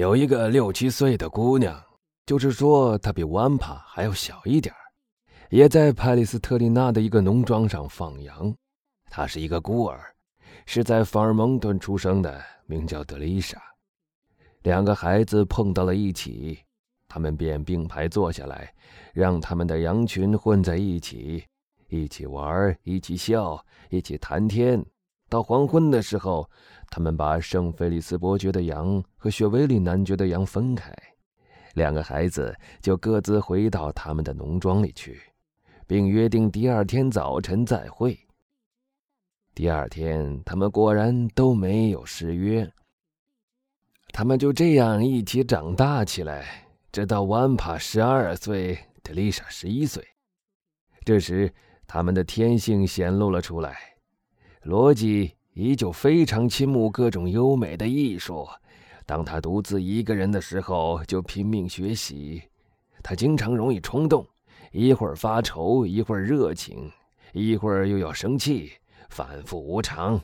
有一个六七岁的姑娘，就是说她比万帕还要小一点也在帕里斯特里纳的一个农庄上放羊。她是一个孤儿，是在法尔蒙顿出生的，名叫德丽莎。两个孩子碰到了一起，他们便并排坐下来，让他们的羊群混在一起，一起玩，一起笑，一起谈天。到黄昏的时候，他们把圣菲利斯伯爵的羊和雪维里男爵的羊分开，两个孩子就各自回到他们的农庄里去，并约定第二天早晨再会。第二天，他们果然都没有失约。他们就这样一起长大起来，直到万帕十二岁，德丽莎十一岁。这时，他们的天性显露了出来。罗辑依旧非常倾慕各种优美的艺术。当他独自一个人的时候，就拼命学习。他经常容易冲动，一会儿发愁，一会儿热情，一会儿又要生气，反复无常，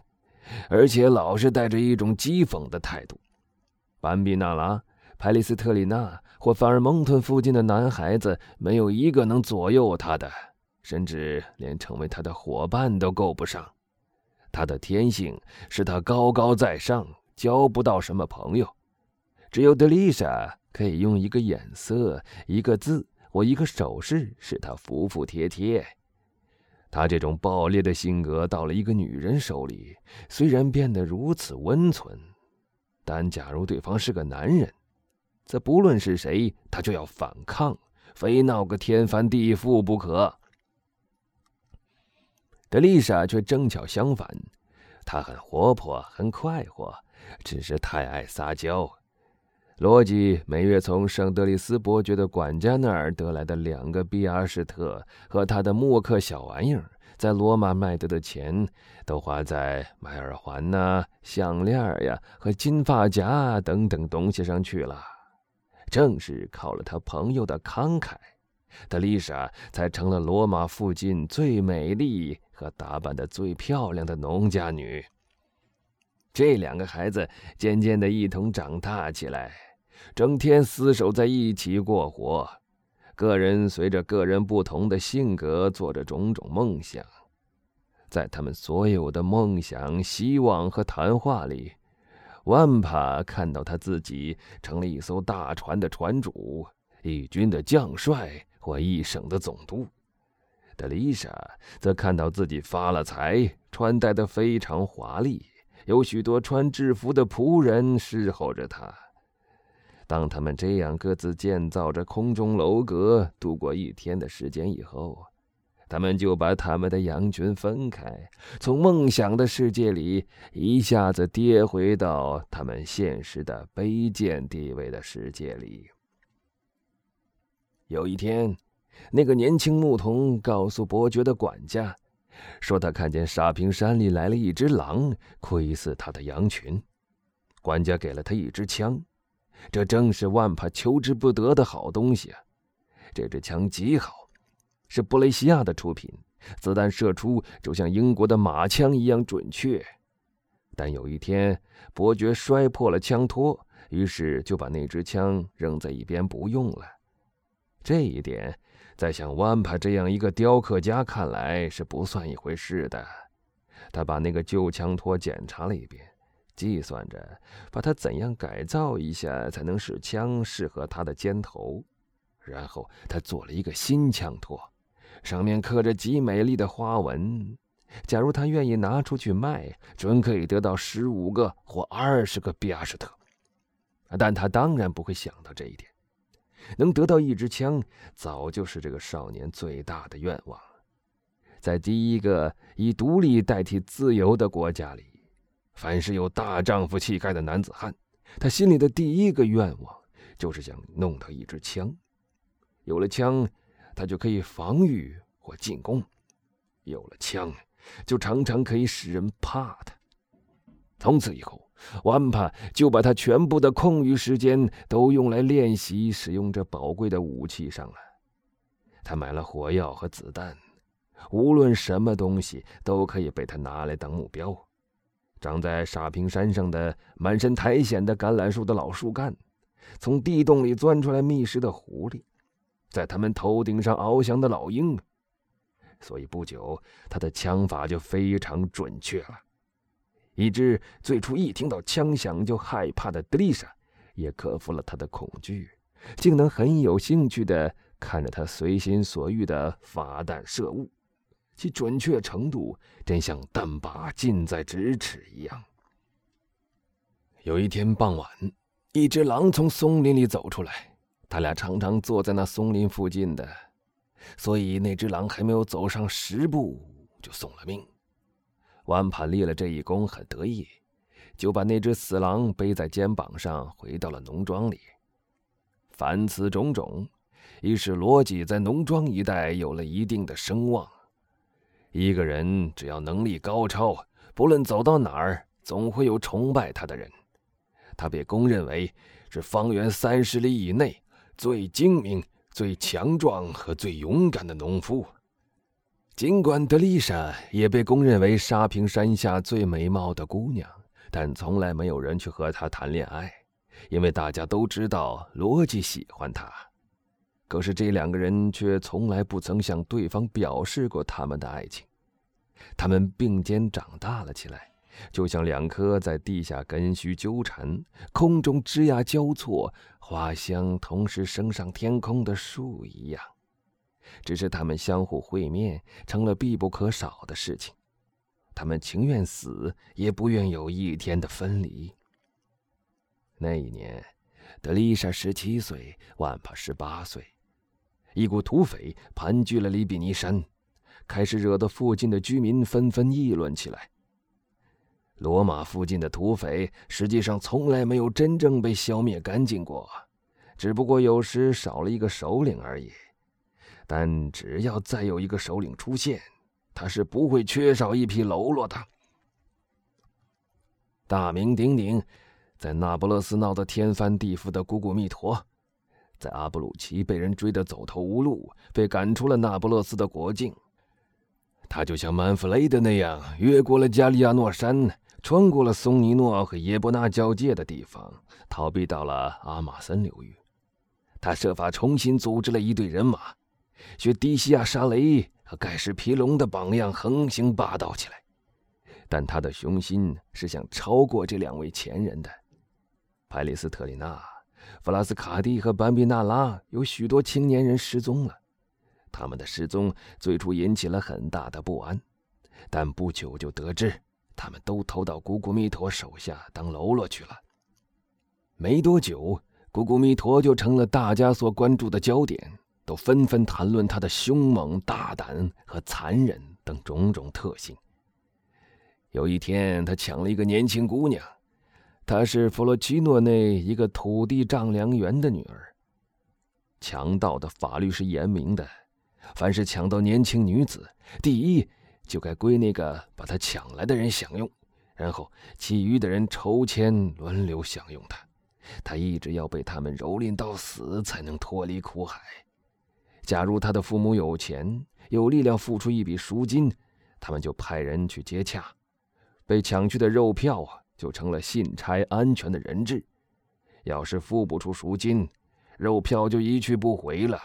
而且老是带着一种讥讽的态度。班比纳拉、派利斯特里纳或法尔蒙顿附近的男孩子，没有一个能左右他的，甚至连成为他的伙伴都够不上。他的天性使他高高在上，交不到什么朋友。只有德丽莎可以用一个眼色、一个字或一个手势使他服服帖帖。他这种暴烈的性格到了一个女人手里，虽然变得如此温存。但假如对方是个男人，则不论是谁，他就要反抗，非闹个天翻地覆不可。德丽莎却正巧相反，她很活泼，很快活，只是太爱撒娇。罗辑每月从圣德里斯伯爵的管家那儿得来的两个比亚士特和他的默克小玩意儿。在罗马卖得的钱，都花在买耳环呐、项链呀和金发夹等等东西上去了。正是靠了他朋友的慷慨，德丽莎才成了罗马附近最美丽和打扮的最漂亮的农家女。这两个孩子渐渐的一同长大起来，整天厮守在一起过活。个人随着个人不同的性格，做着种种梦想。在他们所有的梦想、希望和谈话里，万帕看到他自己成了一艘大船的船主、一军的将帅或一省的总督；德丽莎则看到自己发了财，穿戴的非常华丽，有许多穿制服的仆人侍候着她。当他们这样各自建造着空中楼阁，度过一天的时间以后，他们就把他们的羊群分开，从梦想的世界里一下子跌回到他们现实的卑贱地位的世界里。有一天，那个年轻牧童告诉伯爵的管家，说他看见沙坪山里来了一只狼，窥伺他的羊群。管家给了他一支枪。这正是万帕求之不得的好东西啊！这支枪极好，是布雷西亚的出品，子弹射出就像英国的马枪一样准确。但有一天，伯爵摔破了枪托，于是就把那支枪扔在一边不用了。这一点，在像万帕这样一个雕刻家看来是不算一回事的。他把那个旧枪托检查了一遍。计算着把它怎样改造一下，才能使枪适合他的肩头。然后他做了一个新枪托，上面刻着极美丽的花纹。假如他愿意拿出去卖，准可以得到十五个或二十个比亚什特。但他当然不会想到这一点。能得到一支枪，早就是这个少年最大的愿望。在第一个以独立代替自由的国家里。凡是有大丈夫气概的男子汉，他心里的第一个愿望就是想弄到一支枪。有了枪，他就可以防御或进攻；有了枪，就常常可以使人怕他。从此以后，万帕就把他全部的空余时间都用来练习使用这宝贵的武器上了。他买了火药和子弹，无论什么东西都可以被他拿来当目标。长在沙坪山上的满身苔藓的橄榄树的老树干，从地洞里钻出来觅食的狐狸，在他们头顶上翱翔的老鹰。所以不久，他的枪法就非常准确了，以致最初一听到枪响就害怕的德丽莎，也克服了他的恐惧，竟能很有兴趣地看着他随心所欲的发弹射物，其准确程度真像弹靶近在咫尺一样。有一天傍晚，一只狼从松林里走出来，他俩常常坐在那松林附近的。所以那只狼还没有走上十步，就送了命。万帕立了这一功，很得意，就把那只死狼背在肩膀上，回到了农庄里。凡此种种，已使罗辑在农庄一带有了一定的声望。一个人只要能力高超，不论走到哪儿，总会有崇拜他的人。他被公认为是方圆三十里以内最精明。最强壮和最勇敢的农夫。尽管德丽莎也被公认为沙坪山下最美貌的姑娘，但从来没有人去和她谈恋爱，因为大家都知道罗辑喜欢她。可是这两个人却从来不曾向对方表示过他们的爱情。他们并肩长大了起来。就像两棵在地下根须纠缠、空中枝桠交错、花香同时升上天空的树一样，只是他们相互会面成了必不可少的事情。他们情愿死，也不愿有一天的分离。那一年，德丽莎十七岁，万帕十八岁。一股土匪盘踞了利比尼山，开始惹得附近的居民纷纷议论起来。罗马附近的土匪实际上从来没有真正被消灭干净过，只不过有时少了一个首领而已。但只要再有一个首领出现，他是不会缺少一批喽啰的。大名鼎鼎，在那不勒斯闹得天翻地覆的古古密陀，在阿布鲁奇被人追得走投无路，被赶出了那不勒斯的国境。他就像曼弗雷德那样，越过了加利亚诺山。穿过了松尼诺和耶伯纳交界的地方，逃避到了阿马森流域。他设法重新组织了一队人马，学迪西亚沙雷和盖世皮隆的榜样横行霸道起来。但他的雄心是想超过这两位前人的。派里斯特里纳、弗拉斯卡蒂和班比纳拉有许多青年人失踪了。他们的失踪最初引起了很大的不安，但不久就得知。他们都投到古古弥陀手下当喽啰去了。没多久，古古弥陀就成了大家所关注的焦点，都纷纷谈论他的凶猛、大胆和残忍等种种特性。有一天，他抢了一个年轻姑娘，她是弗洛奇诺内一个土地丈量员的女儿。强盗的法律是严明的，凡是抢到年轻女子，第一。就该归那个把她抢来的人享用，然后其余的人抽签轮流享用她。她一直要被他们蹂躏到死，才能脱离苦海。假如他的父母有钱，有力量付出一笔赎金，他们就派人去接洽。被抢去的肉票啊，就成了信差安全的人质。要是付不出赎金，肉票就一去不回了。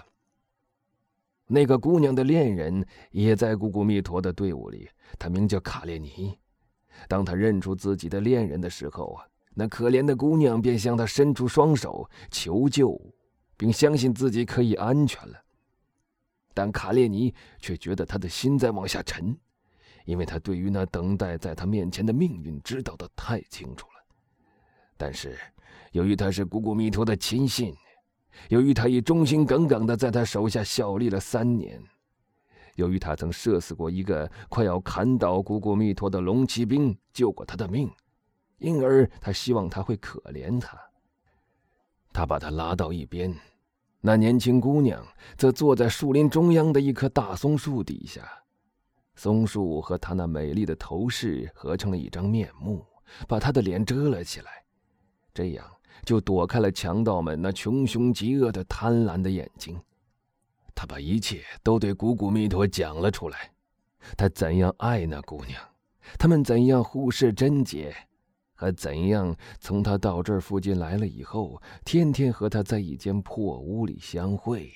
那个姑娘的恋人也在古古密陀的队伍里，他名叫卡列尼。当他认出自己的恋人的时候啊，那可怜的姑娘便向他伸出双手求救，并相信自己可以安全了。但卡列尼却觉得他的心在往下沉，因为他对于那等待在他面前的命运知道的太清楚了。但是，由于他是古古密陀的亲信。由于他已忠心耿耿地在他手下效力了三年，由于他曾射死过一个快要砍倒古古密陀的龙骑兵，救过他的命，因而他希望他会可怜他。他把他拉到一边，那年轻姑娘则坐在树林中央的一棵大松树底下，松树和她那美丽的头饰合成了一张面目，把她的脸遮了起来，这样。就躲开了强盗们那穷凶极恶的贪婪的眼睛。他把一切都对古古弥陀讲了出来，他怎样爱那姑娘，他们怎样互视贞洁，他怎样从他到这儿附近来了以后，天天和他在一间破屋里相会。